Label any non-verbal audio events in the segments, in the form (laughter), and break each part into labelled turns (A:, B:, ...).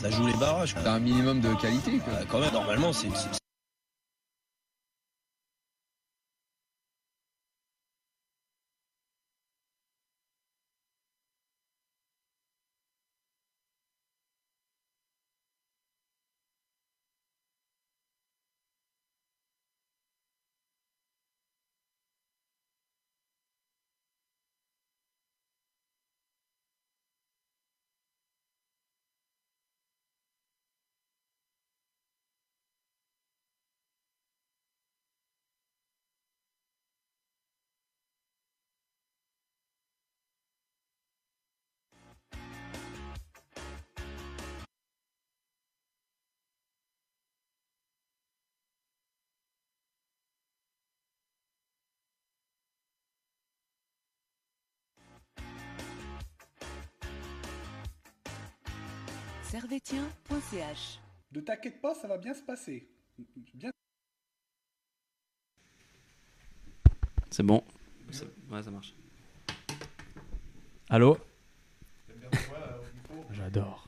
A: Ça joue les barrages.
B: T'as un minimum de qualité. Quoi.
A: Bah, quand même, normalement, c'est
C: servetien.ch.
D: Ne t'inquiète pas, ça va bien se passer. Bien...
E: C'est bon. Ouais, ça marche. Allô J'adore.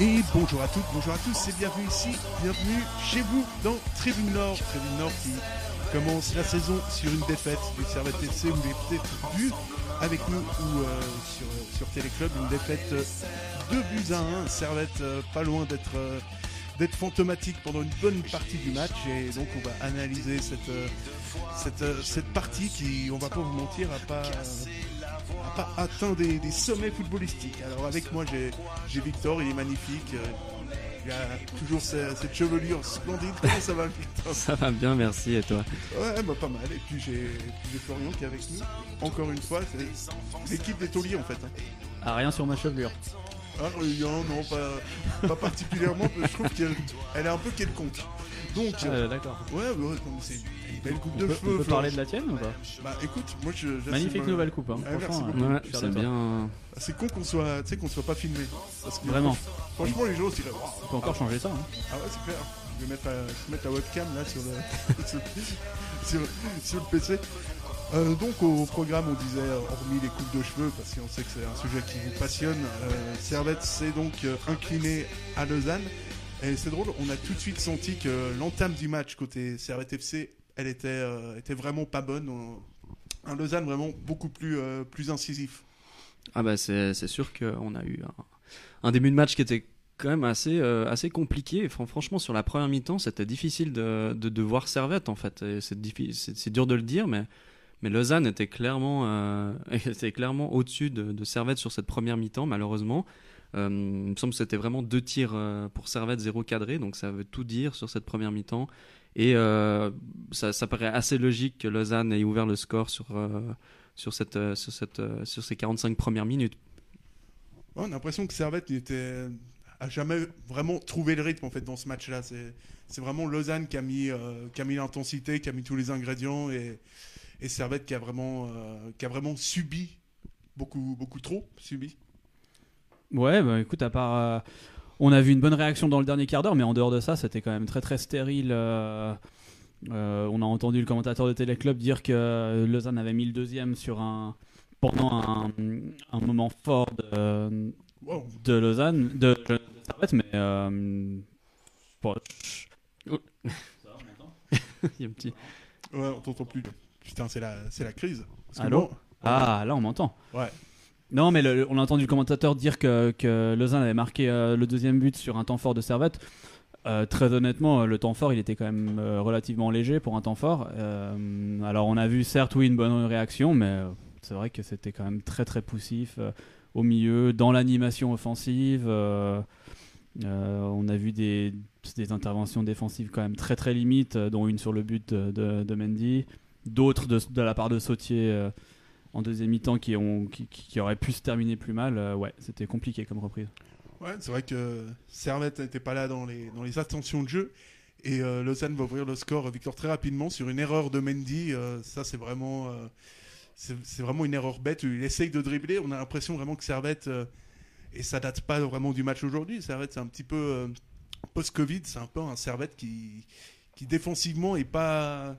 D: Et bonjour à toutes, bonjour à tous et bienvenue ici, bienvenue chez vous dans Tribune Nord. Tribune Nord qui commence la saison sur une défaite du Servette FC, vous l'avez peut-être vu avec nous ou euh, sur, sur Téléclub, une défaite 2 buts à 1, Servette euh, pas loin d'être euh, d'être fantomatique pendant une bonne partie du match et donc on va analyser cette, euh, cette, euh, cette partie qui, on va pas vous mentir, a pas, a pas atteint des, des sommets footballistiques. Alors avec moi j'ai j'ai Victor, il est magnifique, euh, il a toujours ce- cette chevelure splendide. Comment ça va Victor?
E: Ça va bien, merci, et toi?
D: Ouais, bah pas mal. Et puis j'ai Florian qui est avec nous. Encore une fois, c'est l'équipe des tauliers en fait. hein.
E: Ah, rien sur ma chevelure.
D: Ah, euh, non, non, pas, pas particulièrement. mais je trouve qu'elle elle est un peu quelconque. Donc, euh,
E: D'accord.
D: ouais, mais c'est une belle coupe
E: On
D: de
E: peut,
D: cheveux.
E: on peut parler de la tienne ou pas?
D: Bah écoute, moi je. j'assume,
E: Magnifique nouvelle coupe, hein.
D: Ah, merci
E: franchement.
D: beaucoup.
E: euh,
D: Ouais, c'est bien. C'est con qu'on soit, tu sais, qu'on soit pas filmé. Parce que,
E: Vraiment.
D: Franchement, les gens, c'est là.
E: On peut encore changer ça. hein.
D: Ah ouais, c'est clair. Je vais mettre la, je vais mettre la webcam là sur le, (laughs) sur, sur- sur le PC. Euh, donc au programme, on disait, hormis les coupes de cheveux, parce qu'on sait que c'est un sujet qui vous passionne, euh, Servette s'est donc euh, incliné à Lausanne. C'est drôle, on a tout de suite senti que l'entame du match côté Servette FC, elle était, euh, était vraiment pas bonne. On- un Lausanne vraiment beaucoup plus, euh, plus incisif.
E: Ah bah c'est sûr qu'on a eu un, début de match qui était quand même assez, euh, assez compliqué. Fran- franchement, sur la première mi-temps, c'était difficile de, de, voir Servette en fait. C'est dur de le dire, mais, mais Lausanne était clairement, (laughs) clairement au-dessus de, de Servette sur cette première mi-temps, malheureusement. Euh, il me semble que c'était vraiment deux tirs euh, pour Servette, zéro cadré, donc ça veut tout dire sur cette première mi-temps. Et euh, ça, paraît assez logique que Lausanne ait ouvert le score sur, sur, cette, sur, cette, ces 45 premières minutes.
D: On a l'impression que Servette il était a jamais vraiment trouvé le rythme en fait dans ce match-là. C'est vraiment Lausanne qui a mis qui a mis l'intensité, qui a mis tous les ingrédients et, et Servette qui a vraiment qui a vraiment subi beaucoup beaucoup trop subi.
F: Ouais, bah écoute, à part. euh, on a vu une bonne réaction dans le dernier quart d'heure, mais en dehors de ça, c'était quand même très très stérile. euh, Euh, on a entendu le commentateur de Téléclub dire que Lausanne avait mis le deuxième sur un pendant un, un moment fort de,
D: Wow.
F: de Lausanne, de, de Servette, mais euh, bon, (laughs)
E: Il y a un petit.
D: Ouais, on t'entend plus. Putain, c'est la, c'est la crise. Parce que
F: Allô ah là on m'entend.
D: Ouais.
F: Non, mais on a entendu le commentateur dire que, que avait marqué euh, le deuxième but sur un temps fort de Servette. Euh, très honnêtement, le temps fort, il était quand même euh, relativement léger pour un temps fort. Euh, alors, on a vu certes, oui, une bonne réaction, mais euh, c'est vrai que c'était quand même très très poussif euh, au milieu, dans l'animation offensive. euh, euh, on a vu des, interventions défensives quand même très très limites, euh, dont une sur le but de, Mendy, d'autres de, de la part de Sautier euh, en deuxième mi-temps qui, qui, qui- auraient pu se terminer plus mal. Euh, ouais, c'était compliqué comme reprise.
D: Ouais, c'est vrai que Servette n'était pas là dans les, dans les attentions de jeu. Et euh, va ouvrir le score, Victor, très rapidement sur une erreur de Mendy. Euh, ça, c'est vraiment, euh, vraiment une erreur bête. Il essaye de dribbler. On a l'impression vraiment que Servette, et ça date pas vraiment du match aujourd'hui. Servette, c'est un petit peu post-Covid. C'est un peu un Servette qui, qui défensivement est pas,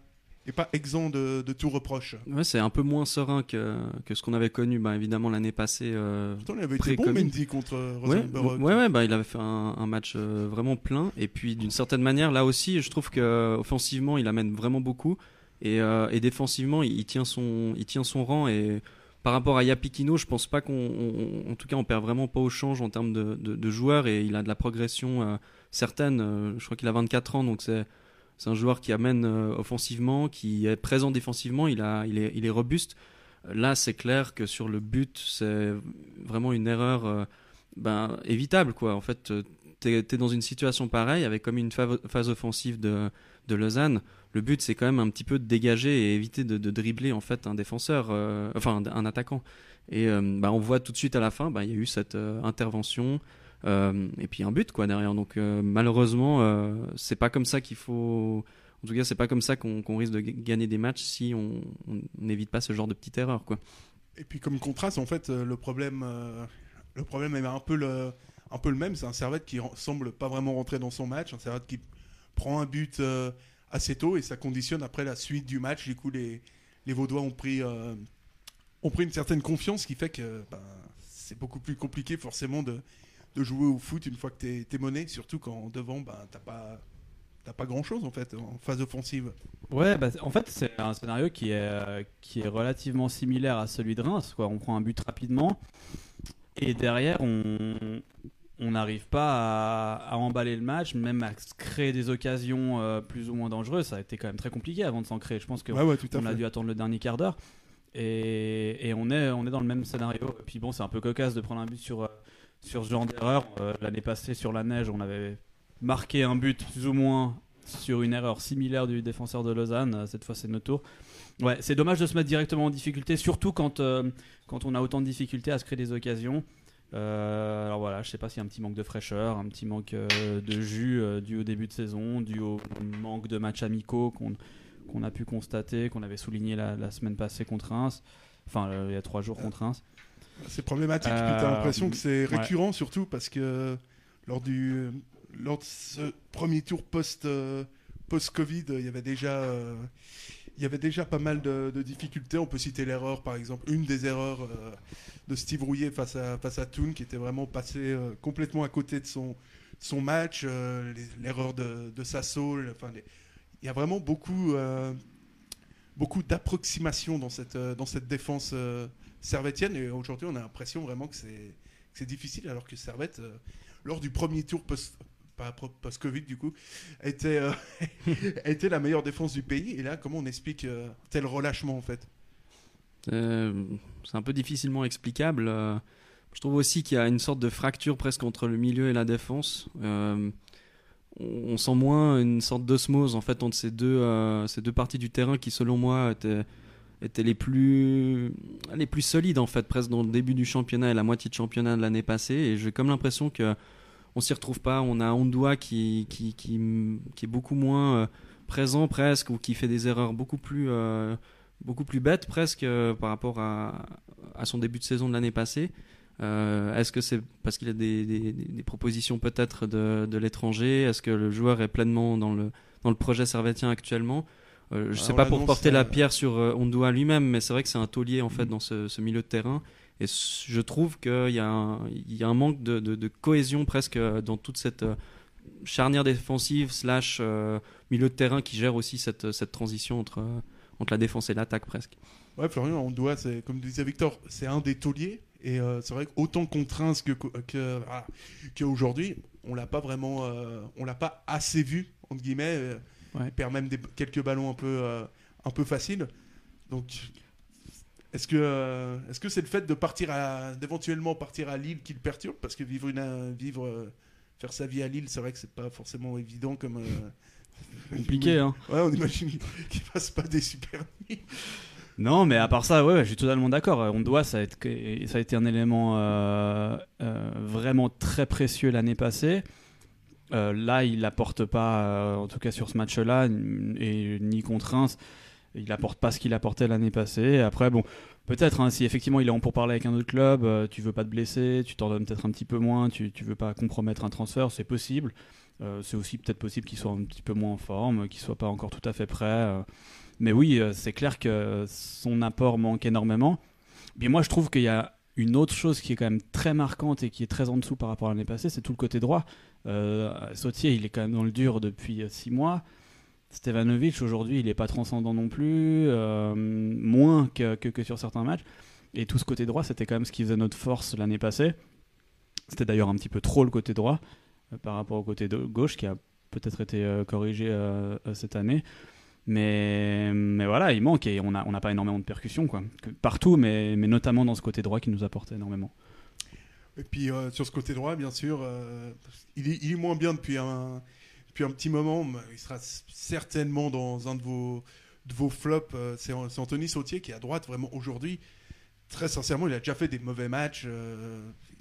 D: est pas exempt de, de tout reproche.
E: Ouais, c'est un peu moins serein que, que ce qu'on avait connu, bah, évidemment, l'année passée. euh,
D: Pourtant, il avait été bon. Mendy contre euh,
E: Ouais, ouais, ouais, bah, il avait fait un, un match euh, vraiment plein. Et puis, d'une certaine manière, là aussi, je trouve que offensivement, il amène vraiment beaucoup. Et, euh, et défensivement, il, il tient son, il tient son rang. Et par rapport à Yapikino, je pense pas qu'on, on- en tout cas, on perd vraiment pas au change en termes de, de, de joueurs. Et il a de la progression certaine. Je crois qu'il a 24 ans, donc c'est. C'est un joueur qui amène euh, offensivement, qui est présent défensivement, il, a, il, est, il est robuste. Là, c'est clair que sur le but, c'est vraiment une erreur euh, ben, évitable. Quoi. En fait, tu es, dans une situation pareille, avec comme une phase offensive de, de Lausanne. Le but, c'est quand même un petit peu de dégager et éviter de, de dribbler en fait un défenseur, euh, enfin un, attaquant. Et euh, ben, on voit tout de suite à la fin, ben, il y a eu cette euh, intervention. Euh, et puis un but quoi derrière donc euh, malheureusement euh, c'est pas comme ça qu'il faut en tout cas c'est pas comme ça qu'on risque de gagner des matchs si on n'évite pas ce genre de petite erreur quoi
D: Et puis comme contraste, en fait, le problème, le problème est un peu le, un peu le même. C'est un Servette qui semble pas vraiment rentrer dans son match, un Servette qui prend un but assez tôt et ça conditionne après la suite du match. Du coup, les, les Vaudois ont pris, ont pris une certaine confiance, ce qui fait que ben, c'est beaucoup plus compliqué forcément de, de jouer au foot une fois que t'es es mené, surtout quand devant, ben, t'as pas, t'as pas grand chose en fait en phase offensive.
F: Ouais, bah, en fait, c'est un scénario qui est, qui est relativement similaire à celui de Reims. Quoi. On prend un but rapidement et derrière, on on n'arrive pas à, à emballer le match, même à créer des occasions euh, plus ou moins dangereuses. Ça a été quand même très compliqué avant de s'en créer. Je pense que
D: Ouais, ouais, tout à
F: on a dû attendre le dernier quart d'heure. Et, et on, est, on est dans le même scénario. Et puis bon, c'est un peu cocasse de prendre un but sur, euh, sur ce genre d'erreur. Euh, L'année passée, sur la neige, on avait marqué un but plus ou moins sur une erreur similaire du défenseur de Lausanne. Euh, Cette fois, c'est notre tour. Ouais, c'est dommage de se mettre directement en difficulté, surtout quand, euh, quand on a autant de difficultés à se créer des occasions. Alors voilà, je sais pas s'il y a un petit manque de fraîcheur, un petit manque de jus dû au début de saison, dû au manque de matchs amicaux qu'on a pu constater, qu'on avait souligné la, la semaine passée contre Reims, enfin il y a trois jours contre Reims.
D: C'est problématique.
F: Euh,
D: Tu as l'impression que c'est
F: ouais.
D: récurrent, surtout parce que lors, du, lors de ce premier tour post, euh, post-Covid, il y avait déjà. euh, il y avait déjà pas mal de, de difficultés. On peut citer l'erreur, par exemple, une des erreurs euh, de Steve Rouillet face à, face à Toon, qui était vraiment passé euh, complètement à côté de son, son match. euh, l'erreur de, de Sasso. Enfin, les- il y a vraiment beaucoup, euh, beaucoup d'approximations dans cette, euh, dans cette défense servettienne. Et aujourd'hui, on a l'impression vraiment que c'est difficile, alors que Servette, euh, lors du premier tour post-Covid du coup, était, euh, (laughs) était la meilleure défense du pays. Et là, comment on explique euh, tel relâchement en fait?
E: C'est un peu difficilement explicable. Je trouve aussi qu'il y a une sorte de fracture presque entre le milieu et la défense. On, on sent moins une sorte d'osmose en fait entre ces deux, ces deux parties du terrain qui, selon moi, étaient, étaient les plus les plus solides en fait, presque dans le début du championnat et la moitié de championnat de l'année passée. Et j'ai comme l'impression que on s'y retrouve pas. On a Ondua qui, qui, qui, qui est beaucoup moins euh, présent presque ou qui fait des erreurs beaucoup plus euh, beaucoup plus bêtes presque euh, par rapport à, à son début de saison de l'année passée. Est-ce que c'est parce qu'il a des- des propositions peut-être de, de l'étranger? Est-ce que le joueur est pleinement dans le, dans le projet servétien actuellement? Euh, je
D: Ah,
E: sais
D: on
E: pas pour porter
D: euh,
E: la pierre sur euh, Ondua lui-même, mais c'est vrai que c'est un taulier en fait dans ce, ce milieu de terrain. Et je trouve qu'il y, a un- il y a un manque de, de- de cohésion presque euh, dans toute cette euh, charnière défensive slash euh, milieu de terrain qui gère aussi cette, cette transition entre, euh, entre la défense et l'attaque presque.
D: Ouais, Florian, on doit, c'est comme disait Victor, c'est un des tauliers. Et euh, c'est vrai qu'autant contraint que, que, voilà, qu'aujourd'hui, on l'a pas vraiment, euh, on l'a pas assez vu entre guillemets.
F: Ouais.
D: Il perd même des, quelques ballons un peu, euh, un peu faciles. Donc, est-ce que, euh, est-ce que c'est le fait de partir à, d'éventuellement partir à Lille qui le perturbe? Parce que vivre une, euh, vivre, euh, faire sa vie à Lille, c'est vrai que c'est pas forcément évident comme. euh, (laughs)
F: Compliqué, hein.
D: Ouais, on imagine (laughs) qu'il passe pas des super nuits.
F: Non, mais à part ça, ouais, ouais, je suis totalement d'accord. On doit, ça a, été, ça a été un élément euh, euh, vraiment très précieux l'année passée. Euh, là, il apporte pas, euh, en tout cas sur ce match-là, et ni contre il apporte pas ce qu'il apportait l'année passée. Après, bon, peut-être, hein, si effectivement il est en pour parler avec un autre club, euh, tu veux pas te blesser, tu t'en donnes peut-être un petit peu moins, tu, tu veux pas compromettre un transfert, c'est possible. Euh, c'est aussi peut-être possible qu'il soit un petit peu moins en forme, qu'il soit pas encore tout à fait prêt. Mais oui, c'est clair que son apport manque énormément. Mais moi, je trouve qu'il y a une autre chose qui est quand même très marquante et qui est très en dessous par rapport à l'année passée, c'est tout le côté droit. Euh, Sautier, il est quand même dans le dur depuis 6 mois. Stevanovic, aujourd'hui, il n'est pas transcendant non plus, euh, moins que, sur certains matchs. Et tout ce côté droit, c'était quand même ce qui faisait notre force l'année passée. C'était d'ailleurs un petit peu trop le côté droit euh, par rapport au côté gauche qui a peut-être été euh, corrigé euh, euh, cette année. Mais, mais voilà, il manque et on n'a on n'a pas énormément de percussions quoi. Partout, mais, mais notamment dans ce côté droit qui nous apporte énormément.
D: Et puis euh, sur ce côté droit, bien sûr, euh, il, est, moins bien depuis un, depuis un petit moment. Il sera certainement dans un de vos, de vos flops. euh, c'est Anthony Sautier qui est à droite vraiment aujourd'hui. Très sincèrement, il a déjà fait des mauvais matchs.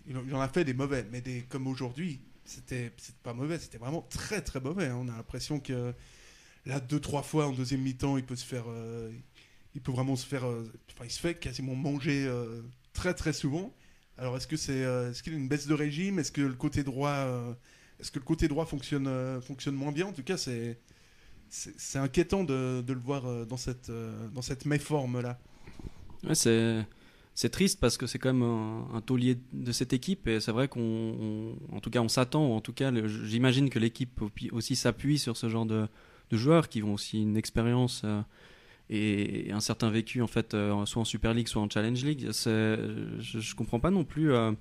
D: il, en- a fait des mauvais, mais des, comme aujourd'hui, c'était pas mauvais, c'était vraiment très très mauvais. On a l'impression que là, deux trois fois en deuxième mi-temps, il peut se faire, euh, il peut vraiment se faire, euh, enfin, il se fait quasiment manger euh, très très souvent. Alors est-ce que c'est est-ce qu'il a une baisse de régime? Est-ce que le côté droit est-ce que le côté droit fonctionne fonctionne moins bien? En tout cas, c'est c'est inquiétant de, le voir dans cette dans cette méforme là.
E: Ouais, c'est c'est triste parce que c'est quand même un, taulier de cette équipe et c'est vrai qu'on, on- en tout cas, on s'attend, en tout cas, j'imagine que l'équipe aussi s'appuie sur ce genre de, de joueurs qui ont aussi une expérience euh, et, un certain vécu en fait, euh, soit en Super League, soit en Challenge League. Je, je comprends pas non plus. euh,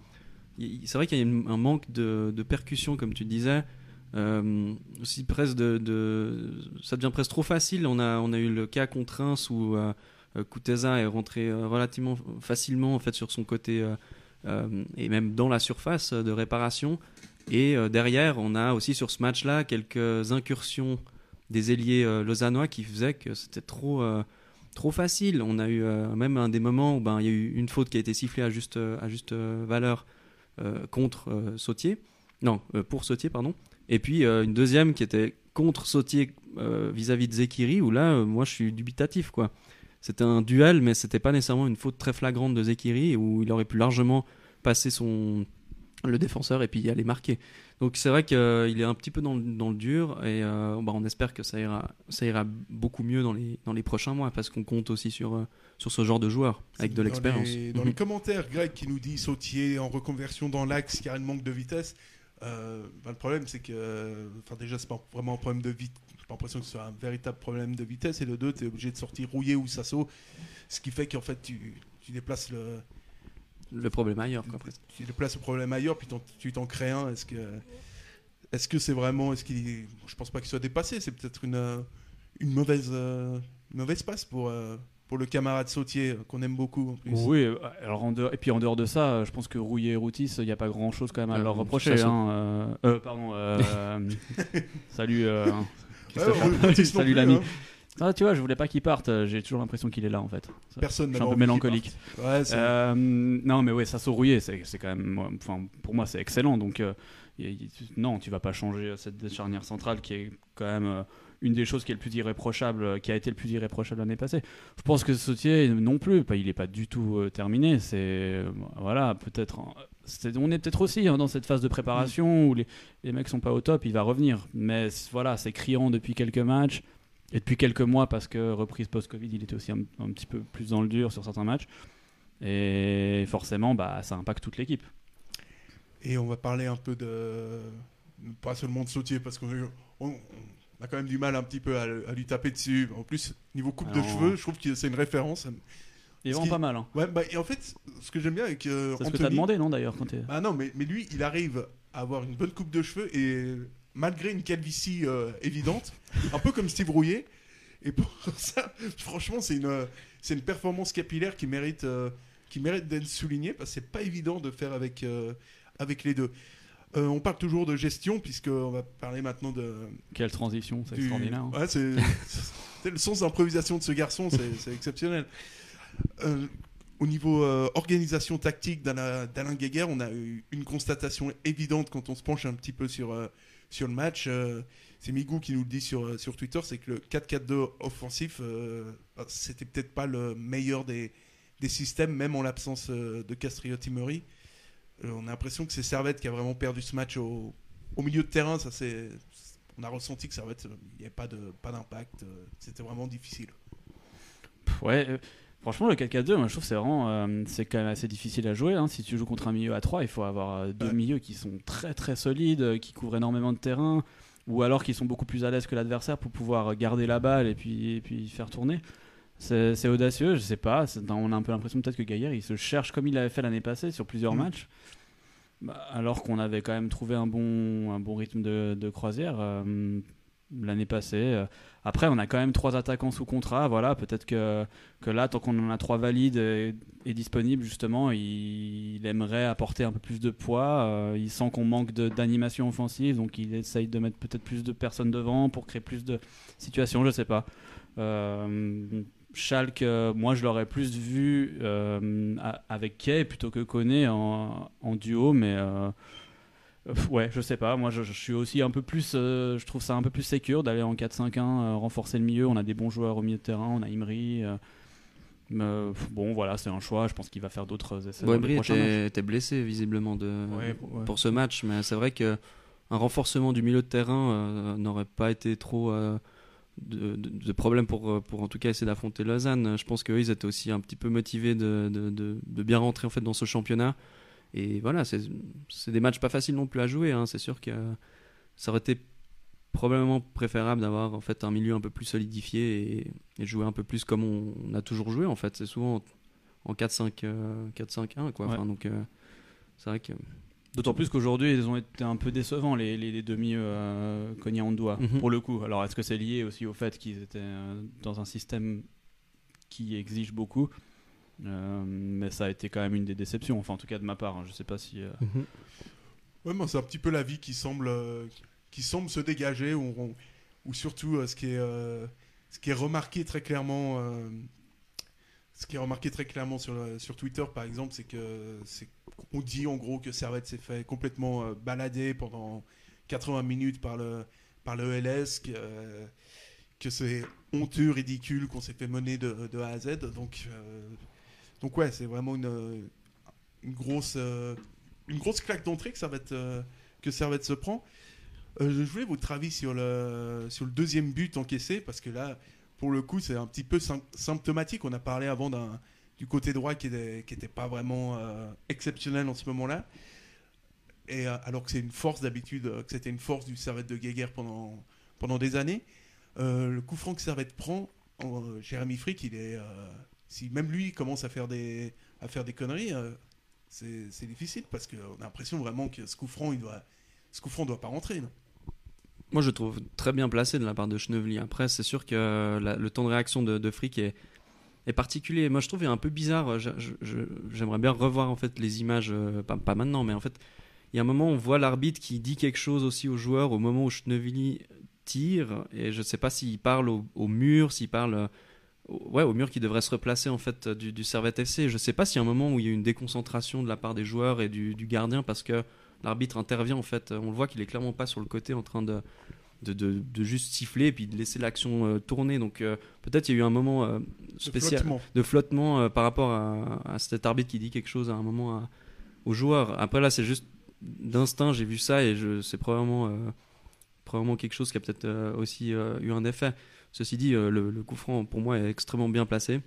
E: c'est vrai qu'il y a un manque de, percussion, comme tu disais. Aussi presque de, ça devient presque trop facile. On a, on a eu le cas contre Reims où euh, est rentré relativement facilement en fait sur son côté et même dans la surface de réparation. Et derrière, on a aussi sur ce match-là quelques incursions des ailiers euh, lausannois qui faisaient que c'était trop euh, trop facile. On a eu euh, même un des moments où ben il y a eu une faute qui a été sifflée à juste à juste euh, valeur contre Sautier. Non, pour Sautier pardon. Et puis une deuxième qui était contre Sautier vis-à-vis de Zekiri où là moi je suis dubitatif quoi. C'était un duel, mais c'était pas nécessairement une faute très flagrante de Zekiri où il aurait pu largement passer son le défenseur et puis aller marquer. Donc c'est vrai qu'il est un petit peu dans le, dans le dur et euh, bah, on espère que ça ira, ça ira beaucoup mieux dans les, dans les prochains mois parce qu'on compte aussi sur, euh, sur ce genre de joueur avec de l'expérience.
D: Dans, les (laughs) commentaires, Greg qui nous dit Sautier en reconversion dans l'axe, car il manque de vitesse. Euh, ben, le problème, c'est que, enfin déjà, c'est pas vraiment un problème de vitesse. J'ai pas l'impression que ce soit un véritable problème de vitesse. Et de deux, tu es obligé de sortir rouillé ou Sasso, ce qui fait qu'en fait, tu, tu déplaces le,
E: Le problème ailleurs. Quoi, presque.
D: tu déplaces le problème ailleurs, puis tu t'en crées un. Est-ce que, est-ce que c'est vraiment, est-ce qu'il, je pense pas qu'il soit dépassé. C'est peut-être une, euh, une mauvaise, euh, une mauvaise passe pour. euh, pour le camarade Sautier, qu'on aime beaucoup en plus.
F: Oui, alors en dehors, et puis en dehors de ça, je pense que Rouillet et Routis, il n'y a pas grand chose quand même à
E: Euh,
F: leur reprocher. hein, euh, euh, pardon, (laughs) salut. euh,
D: Ouais,
F: Salut l'ami.
D: hein.
F: Ah, tu vois, je voulais pas qu'il parte. euh, J'ai toujours l'impression qu'il est là en fait. Ça-
D: Personne
F: je suis un peu mélancolique.
D: Ouais,
F: Euh, non, mais ouais, ça rouillé, c'est quand même, enfin, pour moi, c'est excellent. Donc, euh, non, tu vas pas changer cette charnière centrale qui est quand même euh, une des choses qui est le plus irréprochable, qui a été le plus irréprochable l'année passée. Je pense que Sautier non plus, il n'est pas du tout terminé. C'est voilà, peut-être, on est peut-être aussi hein, dans cette phase de préparation où les, les mecs sont pas au top. Il va revenir, mais voilà, c'est criant depuis quelques matchs et depuis quelques mois parce que reprise post-Covid, il était aussi un, un petit peu plus dans le dur sur certains matchs. Et forcément, bah, ça impacte toute l'équipe.
D: Et on va parler un peu de. Pas seulement de Sautier, parce qu'on on- on a quand même du mal un petit peu à, à lui taper dessus. En plus, niveau coupe de
F: Alors-
D: cheveux, je trouve que c'est une référence.
F: Il est vraiment pas mal. Hein.
D: Ouais, bah, et en fait, ce que j'aime bien avec euh,
F: C'est ce que tu
D: Anthony-
F: as demandé, non, d'ailleurs, quand
D: Ah non, mais, mais lui, il arrive à avoir une bonne coupe de cheveux et malgré une calvitie euh, évidente, (laughs) un peu comme Steve Rouillet. Et pour (laughs) ça, franchement, c'est une, c'est une performance capillaire qui mérite, euh, qui mérite d'être soulignée parce que c'est pas évident de faire avec, euh, avec les deux. Euh, on parle toujours de gestion puisqu'on va parler maintenant de.
F: Quelle transition, c'est
D: du-
F: extraordinaire. hein.
D: Ouais, c'est (laughs) c'est le sens d'improvisation de ce garçon, c'est c'est exceptionnel. Euh, au niveau euh, organisation tactique d'Alain d'Alain Guéguer, on a eu une constatation évidente quand on se penche un petit peu sur, sur le match. euh, c'est Migou qui nous le dit sur, sur Twitter, c'est que le 4-4-2 offensif, euh, bah, c'était peut-être pas le meilleur des, des systèmes, même en l'absence euh, de Castriotti Murray. Euh, on a l'impression que c'est Servette qui a vraiment perdu ce match au, au milieu de terrain. Ça, c'est, on a ressenti que Servette, il n'y avait pas, de, pas d'impact. C'était vraiment difficile.
F: Ouais, franchement, le 4-4-2, moi, je trouve que c'est vraiment, euh, c'est quand même assez difficile à jouer. hein. Si tu joues contre un milieu à 3, il faut avoir euh, deux
D: Ouais.
F: milieux qui sont très très solides, euh, qui couvrent énormément de terrain, ou alors qui sont beaucoup plus à l'aise que l'adversaire pour pouvoir garder la balle et puis, et puis faire tourner. C'est audacieux, je sais pas. On a un peu l'impression peut-être que Gaillard, il se cherche comme il l'avait fait l'année passée sur plusieurs
D: Mm.
F: matchs. Bah, alors qu'on avait quand même trouvé un bon, un bon rythme de, de croisière euh, l'année passée. Après, on a quand même trois attaquants sous contrat. Voilà, peut-être que, que là, tant qu'on en a trois valides et, disponibles, justement, il, aimerait apporter un peu plus de poids. Euh, il sent qu'on manque d'animation offensive, donc il essaye de mettre peut-être plus de personnes devant pour créer plus de situations. Je sais pas. Euh, Schalke, moi je l'aurais plus vu euh, avec Kay plutôt que Koné en, en duo, mais euh, ouais, je sais pas. Moi je, je suis aussi un peu plus, euh, je trouve ça un peu plus sécure d'aller en 4-5-1, euh, renforcer le milieu. On a des bons joueurs au milieu de terrain, on a Imri. euh, euh, bon, voilà, c'est un choix. Je pense qu'il va faire d'autres essais. prochains matchs.
E: était, était blessé visiblement de,
F: Ouais, ouais.
E: pour ce match, mais c'est vrai que un renforcement du milieu de terrain euh, n'aurait pas été trop euh, de, de- de problème pour, euh, pour en tout cas essayer d'affronter Lausanne. Je pense qu'eux ils étaient aussi un petit peu motivés de- de bien rentrer en fait dans ce championnat. Et voilà, c'est des matchs pas faciles non plus à jouer. hein. C'est sûr que ça aurait été probablement préférable d'avoir en fait un milieu un peu plus solidifié et, et jouer un peu plus comme on, on a toujours joué en fait. C'est souvent en 4-5 euh, 4-5-1 quoi.
F: Ouais.
E: Enfin, donc euh, c'est vrai que
F: D'autant plus qu'aujourd'hui, ils ont été un peu décevants, les, les, les demi euh, Konya Ondoa,
E: Mhm.
F: pour le coup. Alors, est-ce que c'est lié aussi au fait qu'ils étaient euh, dans un système qui exige beaucoup? Euh, Mais ça a été quand même une des déceptions, enfin, en tout cas de ma part. hein. Je sais pas si. euh,
D: Ouais, moi, c'est un petit peu la vie qui semble, euh, qui semble se dégager, ou, on- ou surtout euh, ce, qui est, euh, ce qui est remarqué très clairement, euh, ce qui est remarqué très clairement sur, sur Twitter, par exemple, c'est que c'est on dit en gros que Servette s'est fait complètement euh, balader pendant 80 minutes par le par le LS, que, euh, que c'est honteux, ridicule, qu'on s'est fait mener de, de A à Z. Donc, euh, donc ouais, c'est vraiment une, une grosse euh, une grosse claque d'entrée que Servette, euh, que Servette se prend. Euh, je voulais votre avis sur le, sur le deuxième but encaissé, parce que là, pour le coup, c'est un petit peu sym- symptomatique. On a parlé avant du côté droit qui n'était qui était pas vraiment euh, exceptionnel en ce moment-là. Et euh, alors que c'est une force d'habitude, euh, que c'était une force du Servette de Guéguerre pendant, pendant des années. Euh, le coup franc que Servette prend, euh, Jérémy Frick, il est, euh, si même lui commence à faire des, à faire des conneries, euh, c'est difficile parce qu'on a l'impression vraiment que ce coup il doit, ce doit pas rentrer.
E: Moi, je trouve très bien placé de la part de Schnevely. Après, c'est sûr que le temps de réaction de, de Frick est, est particulier. Moi, je trouve est un peu bizarre. J'aimerais bien revoir en fait les images, euh, pas, pas maintenant, mais en fait, il y a un moment où on voit l'arbitre qui dit quelque chose aussi aux joueurs au moment où Schnevely tire, et je ne sais pas s'il parle au, mur, s'il parle euh, ouais, au mur qui devrait se replacer en fait du, du Servette FC. Je ne sais pas s'il y a un moment où il y a une déconcentration de la part des joueurs et du, du gardien parce que l'arbitre intervient en fait. On le voit qu'il est clairement pas sur le côté en train de, de, de, de juste siffler et puis de laisser l'action euh, tourner. Donc euh, peut-être il y a eu un moment euh, spécial
D: flottement.
E: de flottement euh, par rapport à, à cet arbitre qui dit quelque chose à un moment à- aux joueurs. Après là, c'est juste d'instinct, j'ai vu ça et c'est probablement, euh, probablement quelque chose qui a peut-être euh, aussi euh, eu un effet. Ceci dit, euh, le, le coup franc pour moi est extrêmement bien placé.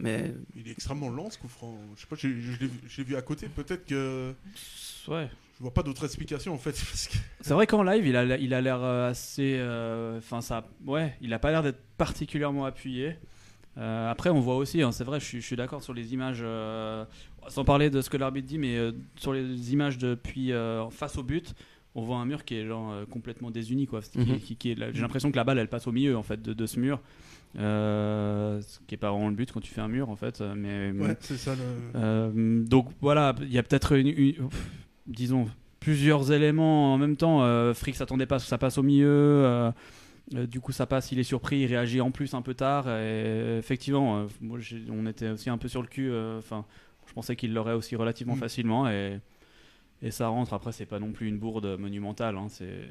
E: Mais
D: Il est extrêmement lent ce coup franc. Je sais pas, j'ai- je l'ai vu- à côté. Peut-être que
F: Ouais.
D: je vois pas d'autre explication en fait. (laughs) Que...
F: C'est vrai qu'en live, il a, il a l'air euh, assez. euh, Enfin, ça. Ouais, il a pas l'air d'être particulièrement appuyé. Euh, après, on voit aussi, hein, c'est vrai, je suis, je suis d'accord sur les images, euh, sans parler de ce que l'arbitre dit, mais euh, sur les images depuis euh, face au but, on voit un mur qui est genre, euh, complètement désuni. Quoi.
E: Mhm.
F: qui- qui est là- J'ai l'impression que la balle, elle passe au milieu en fait, de, de ce mur. Euh, ce qui est pas vraiment le but quand tu fais un mur en fait. euh, Mais,
D: Ouais, c'est ça le.
F: euh, donc voilà, il y a peut-être une, une- pff, disons plusieurs éléments en même temps. Euh, Frick s'attendait pas à ce que ça passe au milieu. euh, euh, du coup, ça passe, il est surpris, il réagit en plus un peu tard. Et effectivement, euh, moi, on était aussi un peu sur le cul. euh, Enfin, je pensais qu'il l'aurait aussi relativement
D: Mm.
F: facilement et, et ça rentre. Après, c'est pas non plus une bourde monumentale. hein, c'est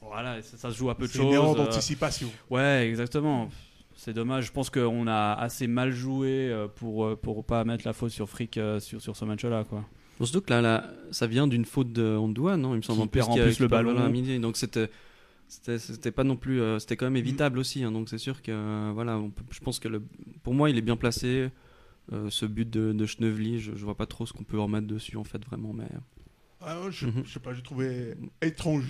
F: voilà, ça, ça se joue à peu de
D: C'est
F: choses.
D: erreur
F: euh,
D: d'anticipation.
F: Ouais, exactement. C'est dommage. Je pense qu'on a assez mal joué euh, pour euh, pour pas mettre la faute sur Frick sur sur ce match-là, quoi.
E: Bon, surtout que là, là, ça vient d'une faute de Ondouan, non Il me semble
F: Qui
E: en plus,
F: perd en
E: qu'il y a-
F: plus le ballon.
E: à midi. Donc c'était, c'était, c'était pas non plus, c'était quand même
F: Mm.
E: évitable aussi. hein. donc c'est sûr que, voilà, on peut- je pense que le, pour moi, il est bien placé. Euh, ce but de, de Schnevely, je, je vois pas trop ce qu'on peut remettre dessus en fait vraiment, mais
D: Ah, ouais, je, je sais pas, j'ai trouvé étrange.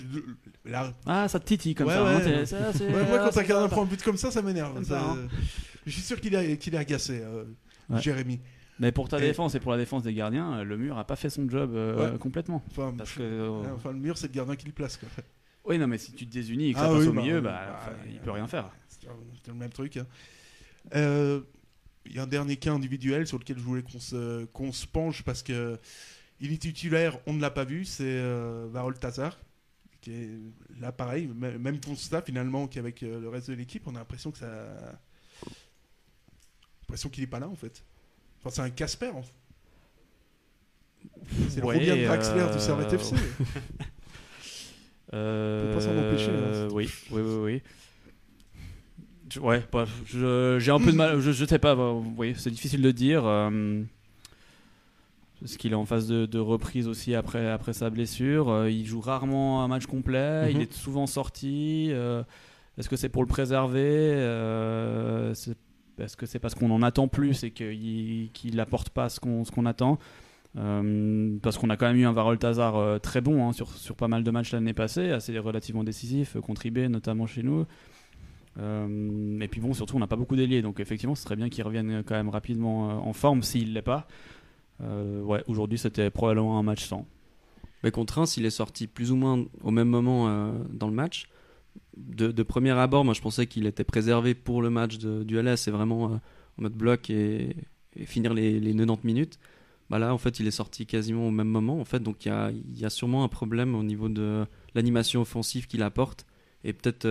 D: La...
F: Ah, ça te titille comme
D: Ouais,
F: ça. hein,
D: ouais.
F: ça,
D: Ouais, moi,
F: ah,
D: quand un gardien
F: ça.
D: prend un but comme ça, ça m'énerve. Ça-
F: ça, hein.
D: Je suis sûr qu'il est, qu'il est agacé, euh,
F: Ouais.
D: Jérémy.
F: Mais pour ta
D: Et-
F: défense et pour la défense des gardiens, euh, le mur a pas fait son job euh,
D: Ouais.
F: complètement.
D: Enfin,
F: Parce
D: je-
F: que euh,
D: ouais, enfin, le mur, c'est le gardien qui le place. Quoi.
F: oui, non, mais si tu te désunis et que ça
D: Ah
F: passe
D: oui,
F: au
D: bah,
F: milieu, bah,
D: bah,
F: il peut rien faire.
D: C'est c'est le même truc. hein. Euh, Il y a un dernier cas individuel sur lequel je voulais qu'on se, qu'on se penche parce que il est titulaire, on ne l'a pas vu, c'est euh, Varol Tazar. Qui est là pareil, même constat finalement qu'avec euh, le reste de l'équipe, on a l'impression que ça. l'impression qu'il est pas là en fait. Enfin, c'est un Casper. en fait. C'est
F: Ouais,
D: le Robien Draxler
F: euh,
D: du Servette FC. (laughs)
F: Euh,
D: peut pas s'en empêcher, hein,
F: oui, oui, oui, oui. Ouais, je- j'ai un peu de mal. Je, je sais pas, bah, oui, c'est difficile de dire. euh, parce qu'il est en phase de, de reprise aussi après, après sa blessure. Euh, il joue rarement un match complet. Il
E: Mhm.
F: est souvent sorti. euh, Est-ce que c'est pour le préserver Euh, Est-ce que c'est parce qu'on en attend plus et qu'il qu'il apporte pas ce qu'on ce qu'on attend Euh, parce qu'on a quand même eu un Varol Tazar euh, très bon hein, sur, sur pas mal de matchs l'année passée, assez relativement décisif, euh, IB notamment chez nous. Euh, et puis bon, surtout, on n'a pas beaucoup d'ailiers, donc effectivement, ce serait bien qu'il revienne quand même rapidement euh, en forme s'il l'est pas. Euh, ouais, aujourd'hui, c'était probablement un match sans.
E: Mais contre Reims, il est sorti plus ou moins au même moment euh, dans le match. De, de premier abord, moi je pensais qu'il était préservé pour le match du LS et vraiment en mode bloc et, finir les, les 90 minutes. Bah là, en fait, il est sorti quasiment au même moment. En fait, donc il y a, sûrement un problème au niveau de l'animation offensive qu'il apporte et peut-être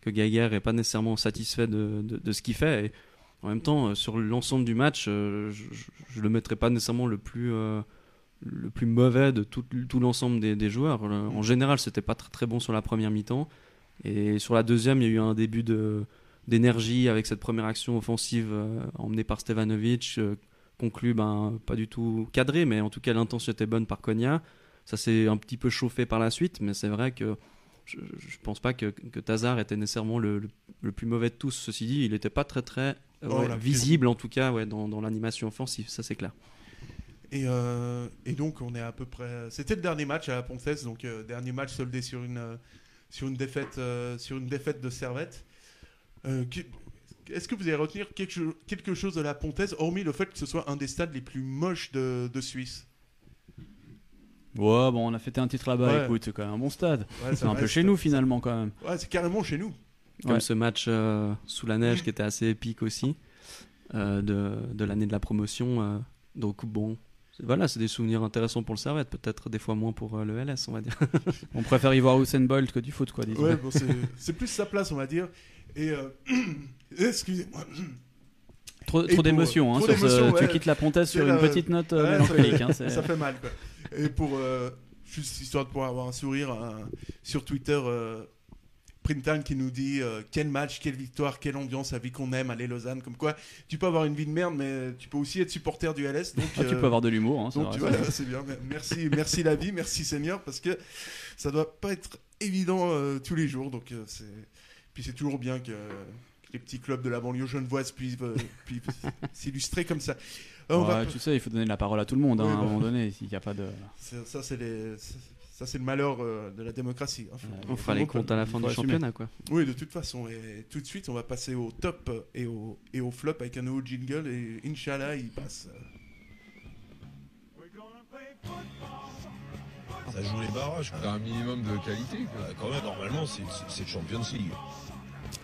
E: que Geiger est pas nécessairement satisfait de, ce qu'il fait. Et en même temps, euh, sur l'ensemble du match, euh, je, je le mettrais pas nécessairement le plus euh, le plus mauvais de tout, l'ensemble des, joueurs. En général, c'était pas très, bon sur la première mi-temps. Et sur la deuxième, il y a eu un début de, d'énergie avec cette première action offensive emmenée par Stevanovic, euh, conclue ben, pas du tout cadrée, mais en tout cas l'intention était bonne par Konya. Ça s'est un petit peu chauffé par la suite, mais c'est vrai que je, je pense pas que, que Tazar était nécessairement le, le, le plus mauvais de tous. Ceci dit, il n'était pas très très euh,
D: Oh,
E: ouais, visible en tout cas ouais, dans, dans l'animation offensive, ça c'est clair.
D: Et, euh, et donc, on est à peu près. C'était le dernier match à la Pontaise, donc euh, dernier match soldé sur une, sur une, défaite, sur une défaite de Servette. Qui- Est-ce que vous allez retenir quelque, cho- quelque chose de la Pontaise, hormis le fait que ce soit un des stades les plus moches de, de Suisse?
F: Ouais, bon, on a fêté un titre là-bas,
D: Ouais.
F: écoute, c'est quand même un bon stade.
D: Ouais,
F: C'est un peu
D: reste-
F: chez nous finalement quand même.
D: Ouais, c'est carrément chez nous.
E: Comme
F: Ouais.
E: ce match euh, sous la neige qui était assez épique aussi euh, de, de l'année de la promotion. euh. donc bon, c'est- voilà, c'est des souvenirs intéressants pour le Servette, peut-être des fois moins pour euh, le LS, on va dire. (laughs)
F: On préfère y voir Usain Bolt que du foot, quoi, disons.
D: Ouais, bon, c'est c'est plus sa place, on va dire. Et. euh, (clears throat) Excusez-moi.
F: Trop,
D: Et
F: trop
D: pour-
F: d'émotions. hein,
D: trop
F: sur ce-
D: d'émotions, ouais.
F: Tu quittes la Pontaise sur
D: C'est
F: une
D: la-
F: petite note euh,
D: Ouais, ça
F: mélancolique.
D: fait-
F: hein, c'est-
D: ça fait mal, quoi. Et pour. euh, juste histoire de pouvoir avoir un sourire, un- sur Twitter, euh, Printan qui nous dit euh, quel match, quelle victoire, quelle ambiance, la vie qu'on aime, allez Lausanne, comme quoi tu peux avoir une vie de merde, mais tu peux aussi être supporter du LS. Donc,
F: Ah, tu
D: euh,
F: peux avoir de l'humour. Hein,
D: donc tu vois, c'est bien. Merci, merci la vie, merci Seigneur, parce que ça doit pas être évident euh, tous les jours. Donc c'est, puis c'est toujours bien que, que les petits clubs de la banlieue genevoise puissent s'illustrer comme ça. Euh, on va
F: Ouais, tu sais, il faut donner la parole à tout le monde hein,
D: Oui,
F: à un
D: bah.
F: moment donné. S'il n'y a pas de.
D: c'est- ça c'est les, ça c'est le malheur euh, de la démocratie.
E: On fera les comptes à la fin du championnat, quoi.
D: Oui, de toute façon. Et tout de suite, on va passer au top et au, et au flop avec un nouveau jingle. Et Inch'Allah, il passe.
A: Ça joue les barrages. quoi.
B: Un minimum de qualité. quoi.
A: Ah, Quand même, normalement, c'est c'est le Champions League.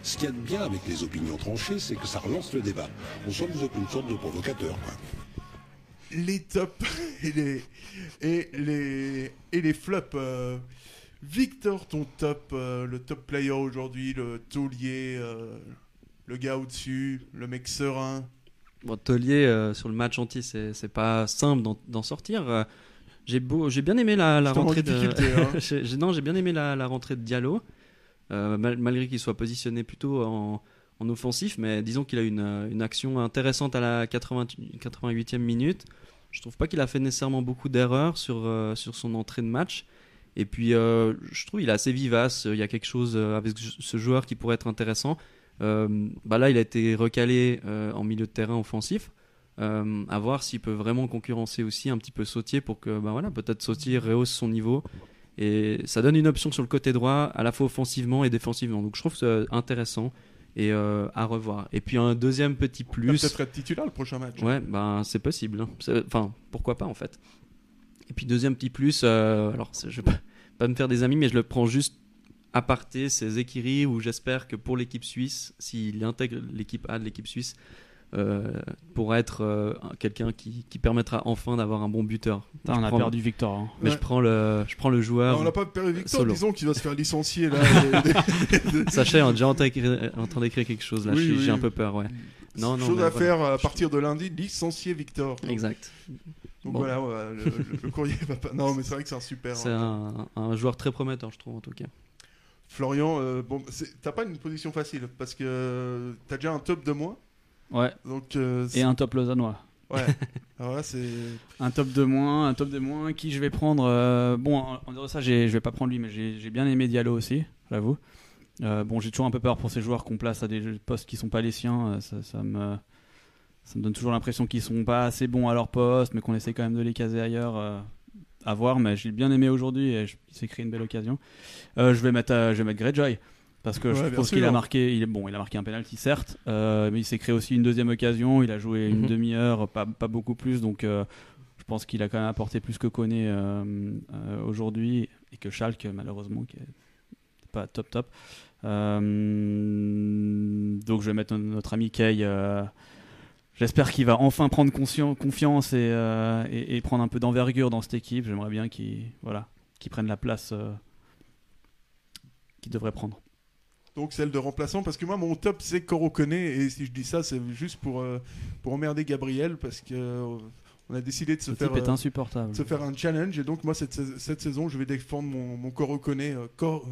G: Ce qu'il y a de bien avec les opinions tranchées, c'est que ça relance le débat. En somme, vous êtes une sorte de provocateur. Quoi.
D: les tops (laughs) et les, et les, et les flops. euh, Victor, ton top, euh, le top player aujourd'hui, le taulier, euh, le gars au-dessus, le mec serein.
E: Bon, Taulier, euh, sur le match entier, c'est c'est pas simple d'en- sortir. J'ai beau, j'ai bien aimé la, la rentrée de.
D: hein. (laughs)
E: Non, j'ai bien aimé la, la rentrée de Diallo, euh, mal- malgré qu'il soit positionné plutôt en, en offensif, mais disons qu'il a une, euh, une action intéressante à la 80 88e minute. Je trouve pas qu'il a fait nécessairement beaucoup d'erreurs sur, euh, sur son entrée de match. Et puis, euh, je trouve qu'il est assez vivace. Il y a quelque chose euh, avec ce joueur qui pourrait être intéressant. Euh, bah là, il a été recalé euh, en milieu de terrain offensif. Euh, à voir s'il peut vraiment concurrencer aussi un petit peu Sautier pour que, bah voilà, peut-être Sautier rehausse son niveau. Et ça donne une option sur le côté droit, à la fois offensivement et défensivement. Donc je trouve ça intéressant et euh, à revoir. Et puis un deuxième petit plus.
D: peut-être être titulaire le prochain match.
E: Ouais, ben c'est possible. hein. Enfin, pourquoi pas en fait. Et puis deuxième petit plus, euh, alors je vais pas, pas me faire des amis, mais je le prends juste à parté, c'est Zekiri, où j'espère que pour l'équipe suisse, s'il intègre l'équipe A de l'équipe suisse, euh, pourra être euh, un- quelqu'un qui, qui permettra enfin d'avoir un bon buteur.
F: Putain, on a perdu Victor. hein.
E: Mais
D: Ouais.
E: je prends le, je prends le joueur.
D: on n'a pas perdu Victor,
E: Solo.
D: disons qu'il va se faire licencier là. (laughs) Des- des-
E: Sacha est déjà en train d'écrire- en train d'écrire quelque chose là.
D: Oui,
E: J'ai
D: oui.
E: un peu peur, ouais. Non, non,
D: Chose
E: mais
D: à
E: voilà.
D: faire à partir de lundi, licencier Victor.
E: Exact.
D: donc
E: Bon.
D: voilà, ouais, le, le- le courrier va pas. Non, mais c'est vrai que c'est un super.
E: C'est
D: hein.
E: un, un joueur très prometteur, je trouve en tout cas.
D: Florian, euh, bon, t'as pas une position facile parce que t'as déjà un top de moi.
F: Ouais.
D: Donc, euh,
F: Et un top lausannois.
D: Ouais. (laughs) Alors là, c'est.
F: Un top de moins, un top de moins. Qui je vais prendre euh, Bon, en, en dehors de ça, je vais pas prendre lui, mais j'ai bien aimé Diallo aussi, j'avoue. Euh, bon, j'ai toujours un peu peur pour ces joueurs qu'on place à des postes qui sont pas les siens. Ça, ça me, ça me donne toujours l'impression qu'ils sont pas assez bons à leur poste, mais qu'on essaie quand même de les caser ailleurs. euh, à voir, mais j'ai bien aimé aujourd'hui et je- il s'est créé une belle occasion. Je vais mettre, je vais mettre Greyjoy. Parce que
D: Ouais,
F: je trouve qu'il a marqué, il est bon, il a marqué un penalty certes, euh, mais il s'est créé aussi une deuxième occasion. Il a joué une
E: Mhm.
F: demi-heure, pas, pas beaucoup plus, donc euh, je pense qu'il a quand même apporté plus que Koné euh, aujourd'hui et que Schalke malheureusement qui est pas top top. Donc je vais mettre notre ami Kay. J'espère qu'il va enfin prendre confiance et, et- et prendre un peu d'envergure dans cette équipe. J'aimerais bien qu'il voilà, prenne la place qu'il devrait prendre.
D: Donc celle de remplaçant parce que moi mon top c'est Coro Koné et si je dis ça c'est juste pour euh, pour emmerder Gabriel parce que euh, on a décidé de se faire
F: est
D: euh,
F: insupportable.
D: de se faire un challenge et donc moi cette, cette saison je vais défendre mon mon Coro Koné euh, corps